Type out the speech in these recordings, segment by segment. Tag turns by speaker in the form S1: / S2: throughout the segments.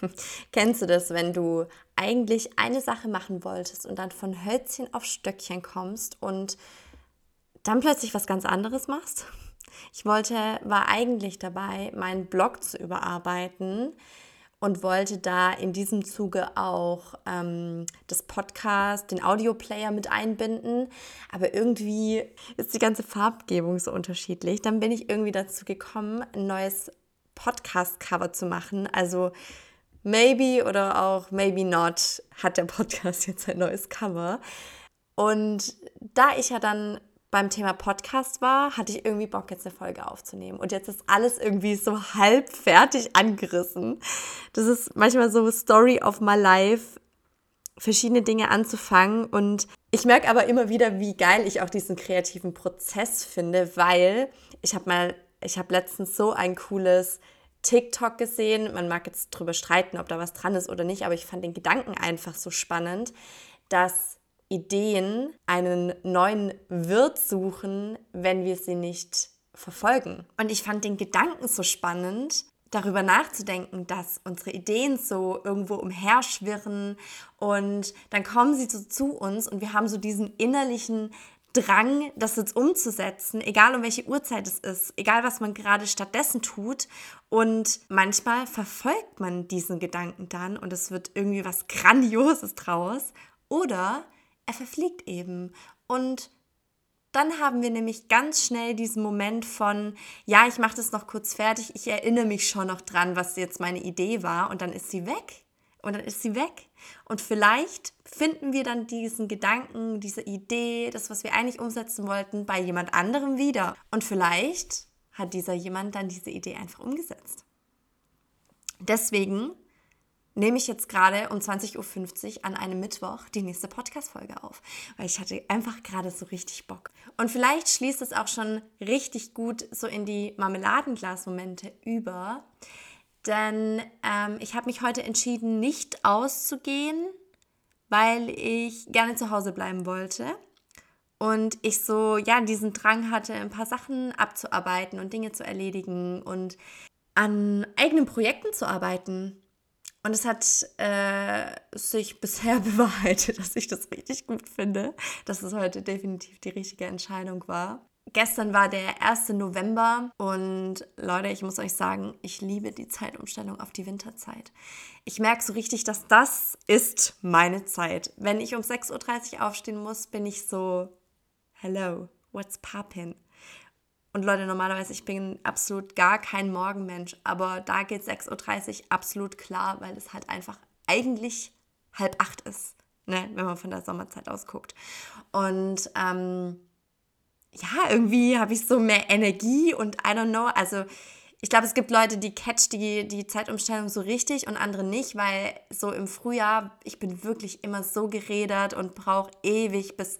S1: Kennst du das, wenn du eigentlich eine Sache machen wolltest und dann von Hölzchen auf Stöckchen kommst und dann plötzlich was ganz anderes machst? Ich wollte, war eigentlich dabei, meinen Blog zu überarbeiten und wollte da in diesem Zuge auch ähm, das Podcast, den Audioplayer mit einbinden. Aber irgendwie ist die ganze Farbgebung so unterschiedlich. Dann bin ich irgendwie dazu gekommen, ein neues Podcast-Cover zu machen. Also maybe oder auch maybe not hat der Podcast jetzt ein neues Cover. Und da ich ja dann beim Thema Podcast war, hatte ich irgendwie Bock, jetzt eine Folge aufzunehmen. Und jetzt ist alles irgendwie so halb fertig angerissen. Das ist manchmal so Story of my life, verschiedene Dinge anzufangen. Und ich merke aber immer wieder, wie geil ich auch diesen kreativen Prozess finde, weil ich habe mal, ich habe letztens so ein cooles TikTok gesehen. Man mag jetzt drüber streiten, ob da was dran ist oder nicht, aber ich fand den Gedanken einfach so spannend, dass Ideen einen neuen Wirt suchen, wenn wir sie nicht verfolgen. Und ich fand den Gedanken so spannend, darüber nachzudenken, dass unsere Ideen so irgendwo umherschwirren und dann kommen sie so zu uns und wir haben so diesen innerlichen Drang, das jetzt umzusetzen, egal um welche Uhrzeit es ist, egal was man gerade stattdessen tut. Und manchmal verfolgt man diesen Gedanken dann und es wird irgendwie was Grandioses draus. Oder er verfliegt eben. Und dann haben wir nämlich ganz schnell diesen Moment von, ja, ich mache das noch kurz fertig, ich erinnere mich schon noch dran, was jetzt meine Idee war und dann ist sie weg. Und dann ist sie weg. Und vielleicht finden wir dann diesen Gedanken, diese Idee, das, was wir eigentlich umsetzen wollten, bei jemand anderem wieder. Und vielleicht hat dieser jemand dann diese Idee einfach umgesetzt. Deswegen nehme ich jetzt gerade um 20.50 Uhr an einem Mittwoch die nächste Podcast-Folge auf, weil ich hatte einfach gerade so richtig Bock. Und vielleicht schließt es auch schon richtig gut so in die Marmeladenglas-Momente über, denn ähm, ich habe mich heute entschieden, nicht auszugehen, weil ich gerne zu Hause bleiben wollte. Und ich so, ja, diesen Drang hatte, ein paar Sachen abzuarbeiten und Dinge zu erledigen und an eigenen Projekten zu arbeiten. Und es hat äh, sich bisher bewahrheitet, dass ich das richtig gut finde, dass es heute definitiv die richtige Entscheidung war. Gestern war der 1. November und Leute, ich muss euch sagen, ich liebe die Zeitumstellung auf die Winterzeit. Ich merke so richtig, dass das ist meine Zeit. Wenn ich um 6.30 Uhr aufstehen muss, bin ich so, hello, what's poppin'? Und Leute, normalerweise, ich bin absolut gar kein Morgenmensch, aber da geht 6.30 Uhr absolut klar, weil es halt einfach eigentlich halb acht ist, ne, wenn man von der Sommerzeit aus guckt. Und ähm, ja, irgendwie habe ich so mehr Energie und I don't know, also ich glaube, es gibt Leute, die catch die, die Zeitumstellung so richtig und andere nicht, weil so im Frühjahr, ich bin wirklich immer so geredert und brauche ewig, bis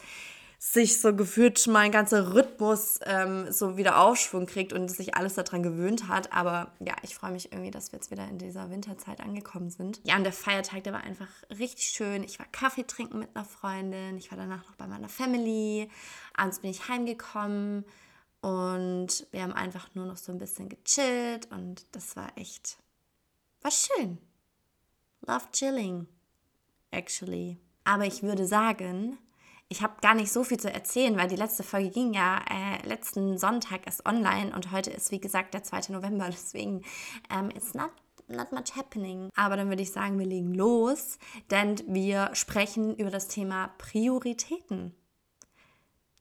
S1: sich so gefühlt mein ganzer Rhythmus ähm, so wieder Aufschwung kriegt und sich alles daran gewöhnt hat. Aber ja, ich freue mich irgendwie, dass wir jetzt wieder in dieser Winterzeit angekommen sind. Ja, und der Feiertag, der war einfach richtig schön. Ich war Kaffee trinken mit einer Freundin. Ich war danach noch bei meiner Family. Abends bin ich heimgekommen und wir haben einfach nur noch so ein bisschen gechillt und das war echt, war schön. Love chilling, actually. Aber ich würde sagen, ich habe gar nicht so viel zu erzählen, weil die letzte Folge ging ja äh, letzten Sonntag erst online und heute ist, wie gesagt, der 2. November. Deswegen, ähm, it's not not much happening. Aber dann würde ich sagen, wir legen los, denn wir sprechen über das Thema Prioritäten.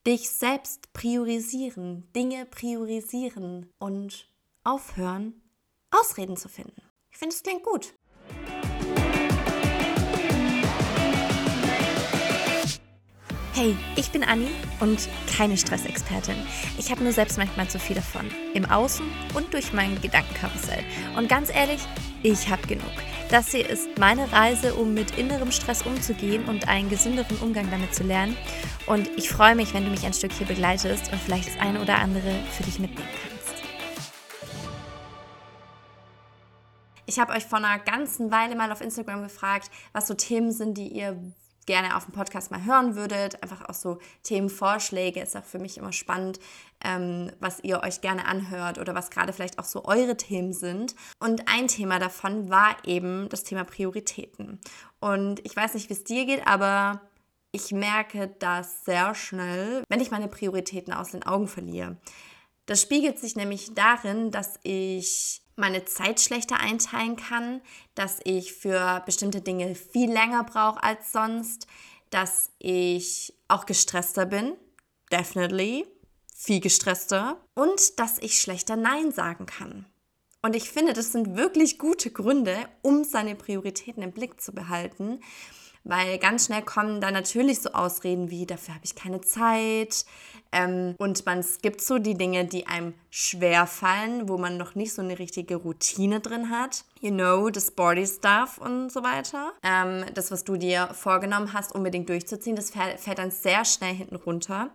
S1: Dich selbst priorisieren, Dinge priorisieren und aufhören, Ausreden zu finden. Ich finde, es klingt gut. Hey, ich bin Anni und keine Stressexpertin. Ich habe nur selbst manchmal zu viel davon. Im Außen und durch mein Gedankenkarussell. Und ganz ehrlich, ich habe genug. Das hier ist meine Reise, um mit innerem Stress umzugehen und einen gesünderen Umgang damit zu lernen. Und ich freue mich, wenn du mich ein Stück hier begleitest und vielleicht das eine oder andere für dich mitnehmen kannst. Ich habe euch vor einer ganzen Weile mal auf Instagram gefragt, was so Themen sind, die ihr gerne auf dem Podcast mal hören würdet. Einfach auch so Themenvorschläge ist auch für mich immer spannend, ähm, was ihr euch gerne anhört oder was gerade vielleicht auch so eure Themen sind. Und ein Thema davon war eben das Thema Prioritäten. Und ich weiß nicht, wie es dir geht, aber ich merke das sehr schnell, wenn ich meine Prioritäten aus den Augen verliere. Das spiegelt sich nämlich darin, dass ich meine Zeit schlechter einteilen kann, dass ich für bestimmte Dinge viel länger brauche als sonst, dass ich auch gestresster bin, definitely, viel gestresster und dass ich schlechter Nein sagen kann. Und ich finde, das sind wirklich gute Gründe, um seine Prioritäten im Blick zu behalten, weil ganz schnell kommen da natürlich so Ausreden wie, dafür habe ich keine Zeit. Ähm, und man skippt so die Dinge, die einem schwer fallen, wo man noch nicht so eine richtige Routine drin hat. You know, das Body Stuff und so weiter. Ähm, das, was du dir vorgenommen hast, unbedingt durchzuziehen, das fällt dann sehr schnell hinten runter.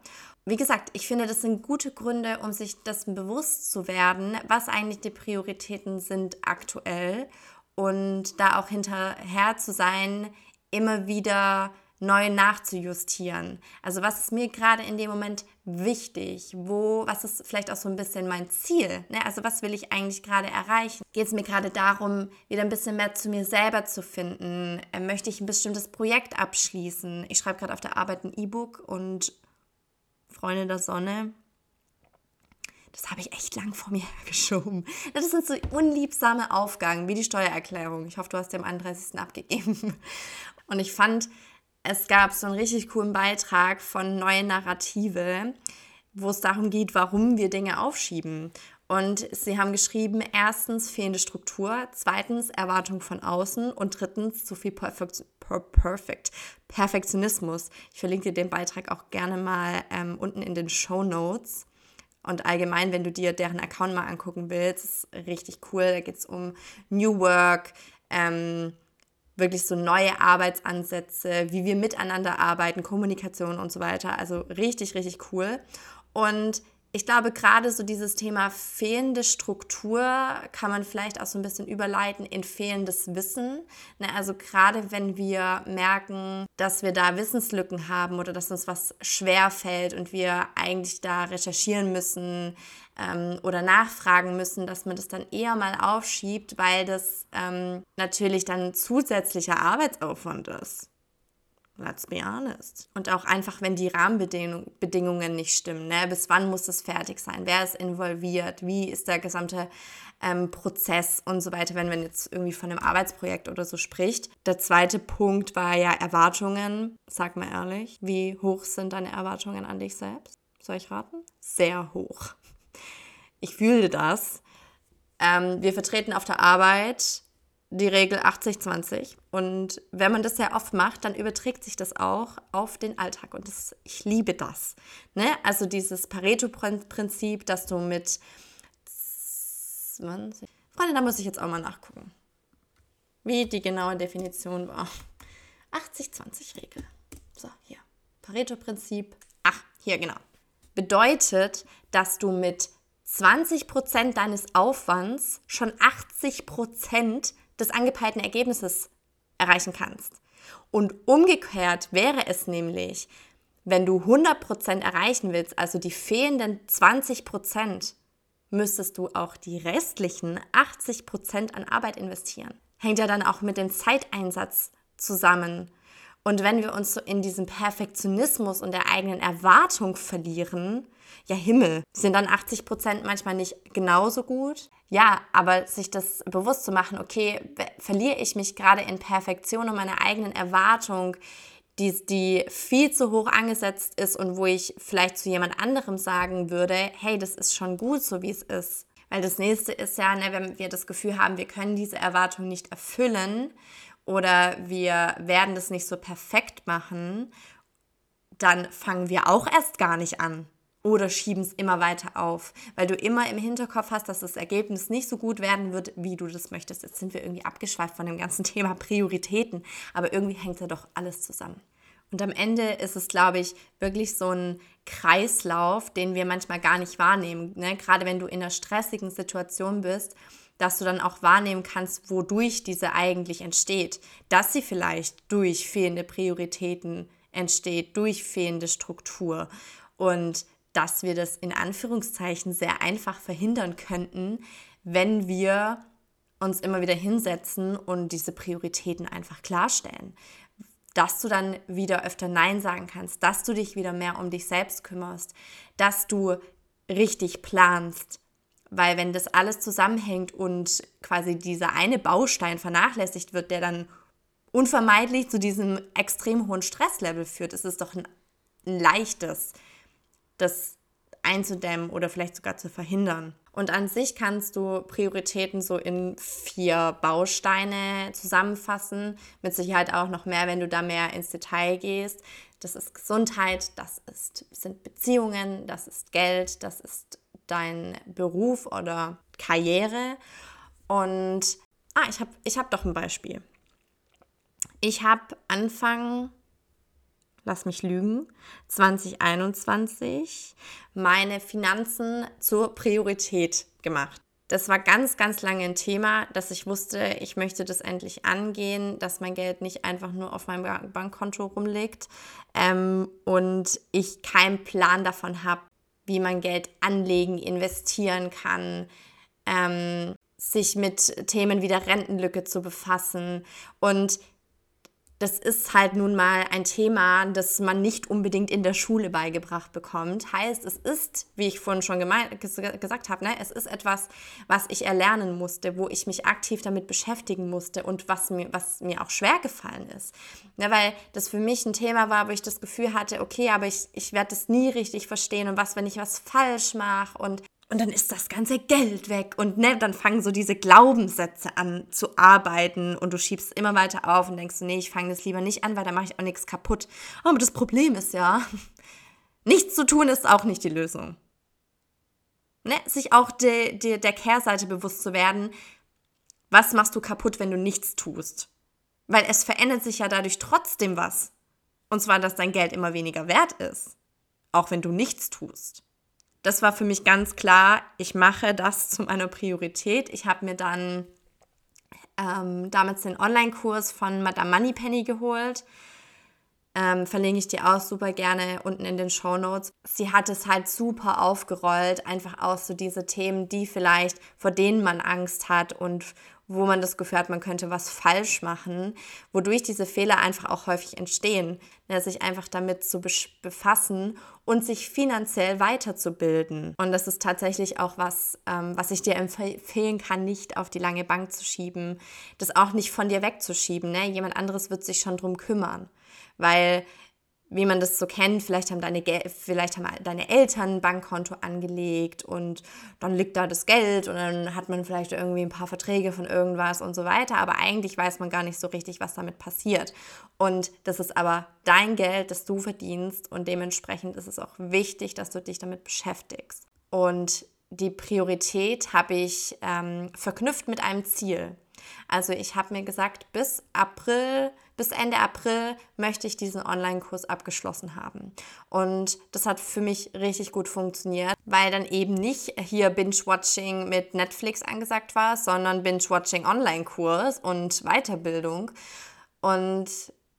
S1: Wie gesagt, ich finde, das sind gute Gründe, um sich dessen bewusst zu werden, was eigentlich die Prioritäten sind aktuell und da auch hinterher zu sein, immer wieder neu nachzujustieren. Also was ist mir gerade in dem Moment wichtig? Wo, was ist vielleicht auch so ein bisschen mein Ziel? Ne? Also was will ich eigentlich gerade erreichen? Geht es mir gerade darum, wieder ein bisschen mehr zu mir selber zu finden? Äh, möchte ich ein bestimmtes Projekt abschließen? Ich schreibe gerade auf der Arbeit ein E-Book und Freunde der Sonne, das habe ich echt lang vor mir hergeschoben. Das sind so unliebsame Aufgaben wie die Steuererklärung. Ich hoffe, du hast die am 31. abgegeben. Und ich fand, es gab so einen richtig coolen Beitrag von Neue Narrative, wo es darum geht, warum wir Dinge aufschieben. Und sie haben geschrieben, erstens fehlende Struktur, zweitens Erwartung von außen und drittens zu viel Perfekt, Perfect, Perfektionismus. Ich verlinke dir den Beitrag auch gerne mal ähm, unten in den Show Notes. Und allgemein, wenn du dir deren Account mal angucken willst, ist richtig cool. Da geht es um New Work, ähm, wirklich so neue Arbeitsansätze, wie wir miteinander arbeiten, Kommunikation und so weiter. Also richtig, richtig cool. Und ich glaube, gerade so dieses Thema fehlende Struktur kann man vielleicht auch so ein bisschen überleiten in fehlendes Wissen. Ne, also gerade wenn wir merken, dass wir da Wissenslücken haben oder dass uns was schwer fällt und wir eigentlich da recherchieren müssen ähm, oder nachfragen müssen, dass man das dann eher mal aufschiebt, weil das ähm, natürlich dann zusätzlicher Arbeitsaufwand ist. Let's be honest. Und auch einfach, wenn die Rahmenbedingungen nicht stimmen. Ne? Bis wann muss es fertig sein? Wer ist involviert? Wie ist der gesamte ähm, Prozess und so weiter, wenn man jetzt irgendwie von einem Arbeitsprojekt oder so spricht. Der zweite Punkt war ja Erwartungen. Sag mal ehrlich, wie hoch sind deine Erwartungen an dich selbst? Soll ich raten? Sehr hoch. Ich fühle das. Ähm, wir vertreten auf der Arbeit die Regel 80-20. Und wenn man das sehr oft macht, dann überträgt sich das auch auf den Alltag. Und das, ich liebe das. Ne? Also dieses Pareto-Prinzip, dass du mit 20. Freunde, da muss ich jetzt auch mal nachgucken, wie die genaue Definition war. 80-20-Regel. So, hier. Pareto-Prinzip. Ach, hier, genau. Bedeutet, dass du mit 20% deines Aufwands schon 80% des angepeilten Ergebnisses erreichen kannst. Und umgekehrt wäre es nämlich, wenn du 100% erreichen willst, also die fehlenden 20%, müsstest du auch die restlichen 80% an Arbeit investieren. Hängt ja dann auch mit dem Zeiteinsatz zusammen. Und wenn wir uns so in diesem Perfektionismus und der eigenen Erwartung verlieren, ja Himmel, sind dann 80 Prozent manchmal nicht genauso gut? Ja, aber sich das bewusst zu machen, okay, verliere ich mich gerade in Perfektion und meiner eigenen Erwartung, die, die viel zu hoch angesetzt ist und wo ich vielleicht zu jemand anderem sagen würde, hey, das ist schon gut, so wie es ist. Weil das nächste ist ja, ne, wenn wir das Gefühl haben, wir können diese Erwartung nicht erfüllen oder wir werden das nicht so perfekt machen, dann fangen wir auch erst gar nicht an oder schieben es immer weiter auf, weil du immer im Hinterkopf hast, dass das Ergebnis nicht so gut werden wird, wie du das möchtest. Jetzt sind wir irgendwie abgeschweift von dem ganzen Thema Prioritäten, aber irgendwie hängt da doch alles zusammen. Und am Ende ist es, glaube ich, wirklich so ein Kreislauf, den wir manchmal gar nicht wahrnehmen. Ne? Gerade wenn du in einer stressigen Situation bist, dass du dann auch wahrnehmen kannst, wodurch diese eigentlich entsteht. Dass sie vielleicht durch fehlende Prioritäten entsteht, durch fehlende Struktur. Und dass wir das in Anführungszeichen sehr einfach verhindern könnten, wenn wir uns immer wieder hinsetzen und diese Prioritäten einfach klarstellen. Dass du dann wieder öfter Nein sagen kannst, dass du dich wieder mehr um dich selbst kümmerst, dass du richtig planst. Weil wenn das alles zusammenhängt und quasi dieser eine Baustein vernachlässigt wird, der dann unvermeidlich zu diesem extrem hohen Stresslevel führt, ist es doch ein, ein leichtes, das einzudämmen oder vielleicht sogar zu verhindern. Und an sich kannst du Prioritäten so in vier Bausteine zusammenfassen. Mit Sicherheit auch noch mehr, wenn du da mehr ins Detail gehst. Das ist Gesundheit, das ist, sind Beziehungen, das ist Geld, das ist dein Beruf oder Karriere. Und ah, ich habe ich hab doch ein Beispiel. Ich habe Anfang lass mich lügen, 2021 meine Finanzen zur Priorität gemacht. Das war ganz, ganz lange ein Thema, dass ich wusste, ich möchte das endlich angehen, dass mein Geld nicht einfach nur auf meinem Bankkonto rumliegt ähm, und ich keinen Plan davon habe, wie man Geld anlegen, investieren kann, ähm, sich mit Themen wie der Rentenlücke zu befassen. Und das ist halt nun mal ein Thema, das man nicht unbedingt in der Schule beigebracht bekommt. Heißt, es ist, wie ich vorhin schon gesagt habe, ne, es ist etwas, was ich erlernen musste, wo ich mich aktiv damit beschäftigen musste und was mir, was mir auch schwer gefallen ist. Ja, weil das für mich ein Thema war, wo ich das Gefühl hatte, okay, aber ich, ich werde das nie richtig verstehen und was, wenn ich was falsch mache und und dann ist das ganze Geld weg und ne, dann fangen so diese Glaubenssätze an zu arbeiten und du schiebst immer weiter auf und denkst, nee, ich fange das lieber nicht an, weil da mache ich auch nichts kaputt. Aber das Problem ist ja, nichts zu tun ist auch nicht die Lösung. Ne, sich auch de, de, der Kehrseite bewusst zu werden, was machst du kaputt, wenn du nichts tust? Weil es verändert sich ja dadurch trotzdem was. Und zwar, dass dein Geld immer weniger wert ist, auch wenn du nichts tust das war für mich ganz klar, ich mache das zu meiner Priorität. Ich habe mir dann ähm, damals den Online-Kurs von Madame Moneypenny geholt. Ähm, verlinke ich dir auch super gerne unten in den Show Notes. Sie hat es halt super aufgerollt, einfach auch so diese Themen, die vielleicht, vor denen man Angst hat und wo man das Gefühl hat, man könnte was falsch machen, wodurch diese Fehler einfach auch häufig entstehen. Ja, sich einfach damit zu befassen und sich finanziell weiterzubilden. Und das ist tatsächlich auch was, ähm, was ich dir empfehlen kann, nicht auf die lange Bank zu schieben, das auch nicht von dir wegzuschieben. Ne? Jemand anderes wird sich schon drum kümmern. Weil wie man das so kennt, vielleicht haben deine, vielleicht haben deine Eltern ein Bankkonto angelegt und dann liegt da das Geld und dann hat man vielleicht irgendwie ein paar Verträge von irgendwas und so weiter, aber eigentlich weiß man gar nicht so richtig, was damit passiert. Und das ist aber dein Geld, das du verdienst und dementsprechend ist es auch wichtig, dass du dich damit beschäftigst. Und die Priorität habe ich ähm, verknüpft mit einem Ziel. Also ich habe mir gesagt, bis April, bis Ende April möchte ich diesen Online-Kurs abgeschlossen haben. Und das hat für mich richtig gut funktioniert, weil dann eben nicht hier Binge-Watching mit Netflix angesagt war, sondern Binge-Watching Online-Kurs und Weiterbildung. Und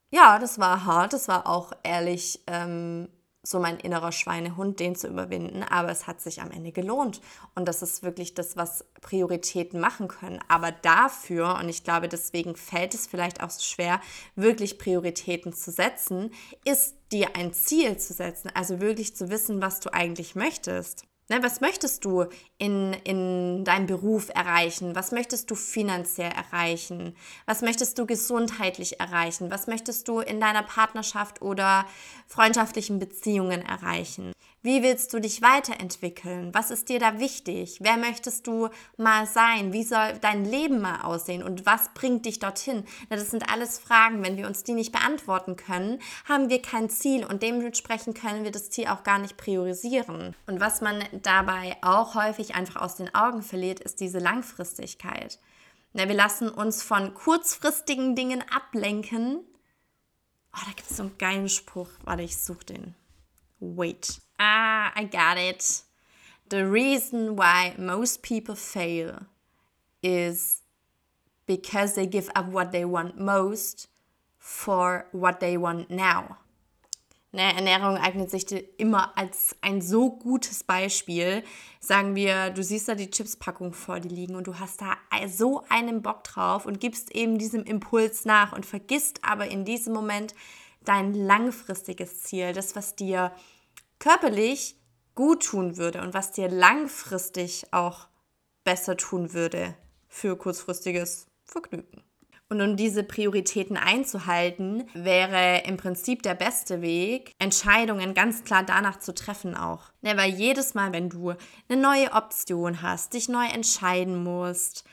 S1: ja, das war hart, das war auch ehrlich ähm, so mein innerer Schweinehund, den zu überwinden. Aber es hat sich am Ende gelohnt. Und das ist wirklich das, was Prioritäten machen können. Aber dafür, und ich glaube, deswegen fällt es vielleicht auch so schwer, wirklich Prioritäten zu setzen, ist dir ein Ziel zu setzen. Also wirklich zu wissen, was du eigentlich möchtest. Ne, was möchtest du in, in deinem Beruf erreichen? Was möchtest du finanziell erreichen? Was möchtest du gesundheitlich erreichen? Was möchtest du in deiner Partnerschaft oder freundschaftlichen Beziehungen erreichen? Wie willst du dich weiterentwickeln? Was ist dir da wichtig? Wer möchtest du mal sein? Wie soll dein Leben mal aussehen? Und was bringt dich dorthin? das sind alles Fragen. Wenn wir uns die nicht beantworten können, haben wir kein Ziel und dementsprechend können wir das Ziel auch gar nicht priorisieren. Und was man dabei auch häufig einfach aus den Augen verliert, ist diese Langfristigkeit. wir lassen uns von kurzfristigen Dingen ablenken. Oh, da gibt es so einen geilen Spruch. Warte, ich suche den. Wait. Ah, I got it. The reason why most people fail is because they give up what they want most for what they want now. Ne, Ernährung eignet sich immer als ein so gutes Beispiel. Sagen wir, du siehst da die Chipspackung vor dir liegen und du hast da so einen Bock drauf und gibst eben diesem Impuls nach und vergisst aber in diesem Moment dein langfristiges Ziel, das, was dir körperlich gut tun würde und was dir langfristig auch besser tun würde für kurzfristiges Vergnügen. Und um diese Prioritäten einzuhalten, wäre im Prinzip der beste Weg, Entscheidungen ganz klar danach zu treffen auch. Ja, weil jedes Mal, wenn du eine neue Option hast, dich neu entscheiden musst,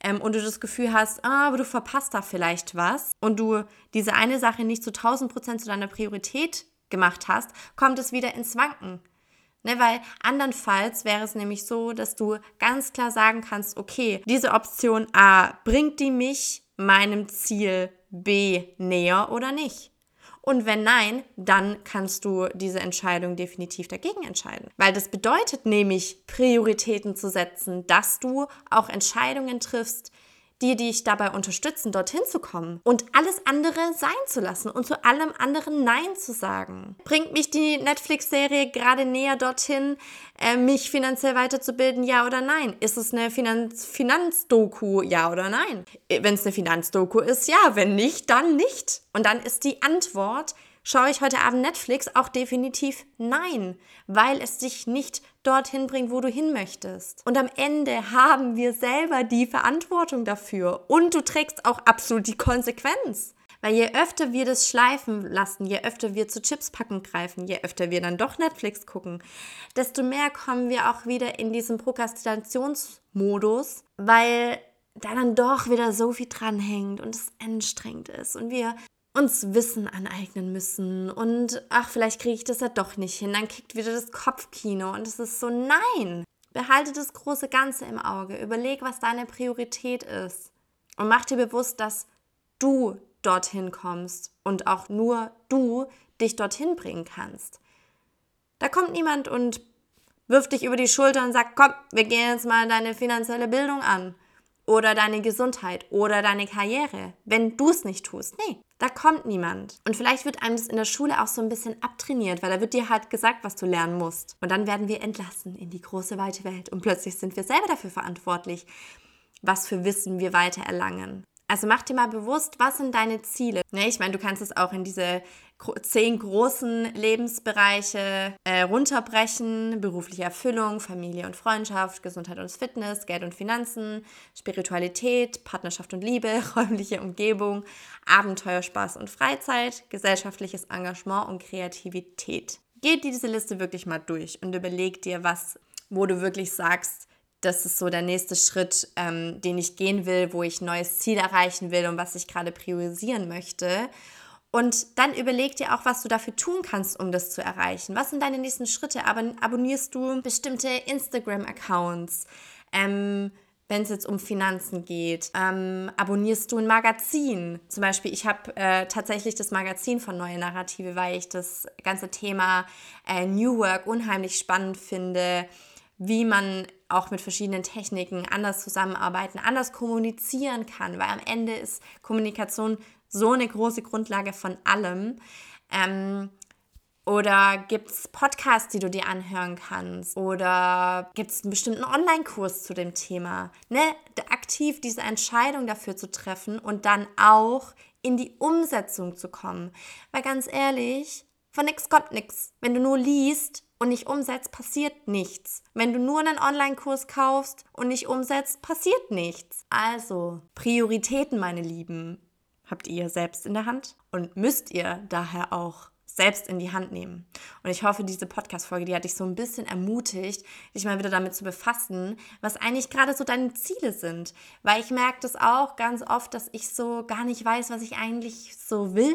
S1: ähm, und du das Gefühl hast, ah, aber du verpasst da vielleicht was und du diese eine Sache nicht zu 1000 Prozent zu deiner Priorität gemacht hast, kommt es wieder ins Wanken. Ne, weil andernfalls wäre es nämlich so, dass du ganz klar sagen kannst, okay, diese Option A, bringt die mich meinem Ziel B näher oder nicht? Und wenn nein, dann kannst du diese Entscheidung definitiv dagegen entscheiden. Weil das bedeutet nämlich, Prioritäten zu setzen, dass du auch Entscheidungen triffst, die dich dabei unterstützen, dorthin zu kommen und alles andere sein zu lassen und zu allem anderen Nein zu sagen. Bringt mich die Netflix-Serie gerade näher dorthin, äh, mich finanziell weiterzubilden, ja oder nein? Ist es eine Finanz Finanzdoku, ja oder nein? Wenn es eine Finanzdoku ist, ja, wenn nicht, dann nicht. Und dann ist die Antwort, Schaue ich heute Abend Netflix? Auch definitiv nein, weil es dich nicht dorthin bringt, wo du hin möchtest. Und am Ende haben wir selber die Verantwortung dafür und du trägst auch absolut die Konsequenz. Weil je öfter wir das schleifen lassen, je öfter wir zu Chips packen greifen, je öfter wir dann doch Netflix gucken, desto mehr kommen wir auch wieder in diesen Prokrastinationsmodus, weil da dann doch wieder so viel dranhängt und es anstrengend ist und wir uns Wissen aneignen müssen und ach, vielleicht kriege ich das ja doch nicht hin. Dann kickt wieder das Kopfkino und es ist so, nein, behalte das große Ganze im Auge. Überleg, was deine Priorität ist und mach dir bewusst, dass du dorthin kommst und auch nur du dich dorthin bringen kannst. Da kommt niemand und wirft dich über die Schulter und sagt, komm, wir gehen jetzt mal deine finanzielle Bildung an oder deine Gesundheit oder deine Karriere, wenn du es nicht tust. Nee, da kommt niemand. Und vielleicht wird einem das in der Schule auch so ein bisschen abtrainiert, weil da wird dir halt gesagt, was du lernen musst. Und dann werden wir entlassen in die große, weite Welt. Und plötzlich sind wir selber dafür verantwortlich, was für Wissen wir weiter erlangen. Also mach dir mal bewusst, was sind deine Ziele. Ne, ich meine, du kannst es auch in diese zehn großen Lebensbereiche äh, runterbrechen. Berufliche Erfüllung, Familie und Freundschaft, Gesundheit und Fitness, Geld und Finanzen, Spiritualität, Partnerschaft und Liebe, räumliche Umgebung, Abenteuer, Spaß und Freizeit, gesellschaftliches Engagement und Kreativität. Geh diese Liste wirklich mal durch und überleg dir, was, wo du wirklich sagst, das ist so der nächste Schritt, ähm, den ich gehen will, wo ich ein neues Ziel erreichen will und was ich gerade priorisieren möchte. Und dann überleg dir auch, was du dafür tun kannst, um das zu erreichen. Was sind deine nächsten Schritte? Aber abonnierst du bestimmte Instagram-Accounts? Ähm, wenn es jetzt um Finanzen geht. Ähm, abonnierst du ein Magazin? Zum Beispiel, ich habe äh, tatsächlich das Magazin von Neue Narrative, weil ich das ganze Thema äh, New Work unheimlich spannend finde wie man auch mit verschiedenen Techniken anders zusammenarbeiten, anders kommunizieren kann, weil am Ende ist Kommunikation so eine große Grundlage von allem. Ähm, oder gibt es Podcasts, die du dir anhören kannst? Oder gibt es einen bestimmten Online-Kurs zu dem Thema? Ne? Aktiv diese Entscheidung dafür zu treffen und dann auch in die Umsetzung zu kommen. Weil ganz ehrlich, von nichts kommt nichts. Wenn du nur liest, und nicht umsetzt, passiert nichts. Wenn du nur einen Online-Kurs kaufst und nicht umsetzt, passiert nichts. Also, Prioritäten, meine Lieben, habt ihr selbst in der Hand und müsst ihr daher auch selbst in die Hand nehmen. Und ich hoffe, diese Podcast-Folge, die hat dich so ein bisschen ermutigt, dich mal wieder damit zu befassen, was eigentlich gerade so deine Ziele sind. Weil ich merke das auch ganz oft, dass ich so gar nicht weiß, was ich eigentlich so will.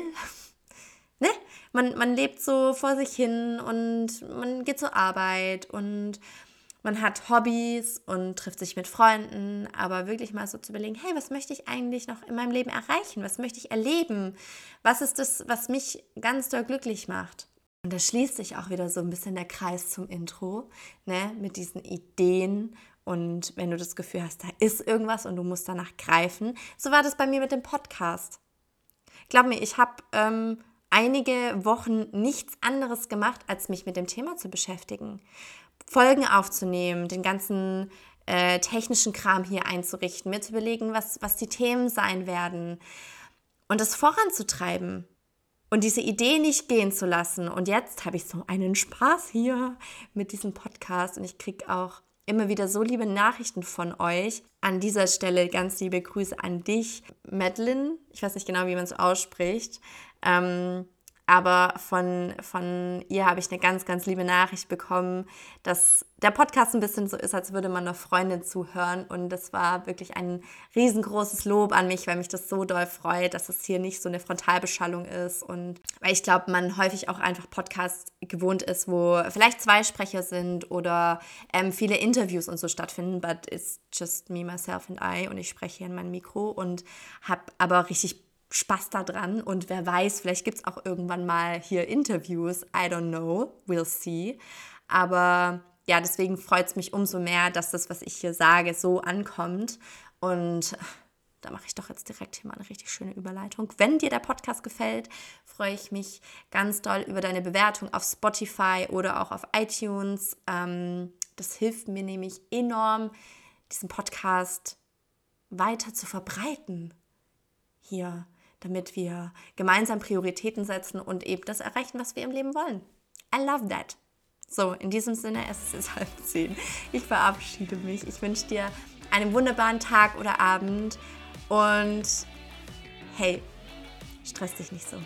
S1: ne? Man, man lebt so vor sich hin und man geht zur Arbeit und man hat Hobbys und trifft sich mit Freunden, aber wirklich mal so zu überlegen, hey, was möchte ich eigentlich noch in meinem Leben erreichen? Was möchte ich erleben? Was ist das, was mich ganz doll glücklich macht? Und da schließt sich auch wieder so ein bisschen der Kreis zum Intro, ne, mit diesen Ideen Und wenn du das Gefühl hast, da ist irgendwas und du musst danach greifen, so war das bei mir mit dem Podcast. Glaub mir, ich habe ähm, einige Wochen nichts anderes gemacht, als mich mit dem Thema zu beschäftigen. Folgen aufzunehmen, den ganzen äh, technischen Kram hier einzurichten, mir zu überlegen, was, was die Themen sein werden und das voranzutreiben und diese Idee nicht gehen zu lassen. Und jetzt habe ich so einen Spaß hier mit diesem Podcast und ich kriege auch immer wieder so liebe Nachrichten von euch. An dieser Stelle ganz liebe Grüße an dich, Madeline. Ich weiß nicht genau, wie man es ausspricht. Ähm, aber von, von ihr habe ich eine ganz, ganz liebe Nachricht bekommen, dass der Podcast ein bisschen so ist, als würde man einer Freundin zuhören. Und das war wirklich ein riesengroßes Lob an mich, weil mich das so doll freut, dass es hier nicht so eine Frontalbeschallung ist. Und weil ich glaube, man häufig auch einfach Podcasts gewohnt ist, wo vielleicht zwei Sprecher sind oder ähm, viele Interviews und so stattfinden. But it's just me, myself and I. Und ich spreche hier in mein Mikro und habe aber richtig Spaß daran und wer weiß, vielleicht gibt es auch irgendwann mal hier Interviews. I don't know, we'll see. Aber ja, deswegen freut es mich umso mehr, dass das, was ich hier sage, so ankommt. Und da mache ich doch jetzt direkt hier mal eine richtig schöne Überleitung. Wenn dir der Podcast gefällt, freue ich mich ganz doll über deine Bewertung auf Spotify oder auch auf iTunes. Ähm, das hilft mir nämlich enorm, diesen Podcast weiter zu verbreiten. Hier damit wir gemeinsam Prioritäten setzen und eben das erreichen, was wir im Leben wollen. I love that. So, in diesem Sinne, es ist halb zehn. Ich verabschiede mich. Ich wünsche dir einen wunderbaren Tag oder Abend und hey, stress dich nicht so.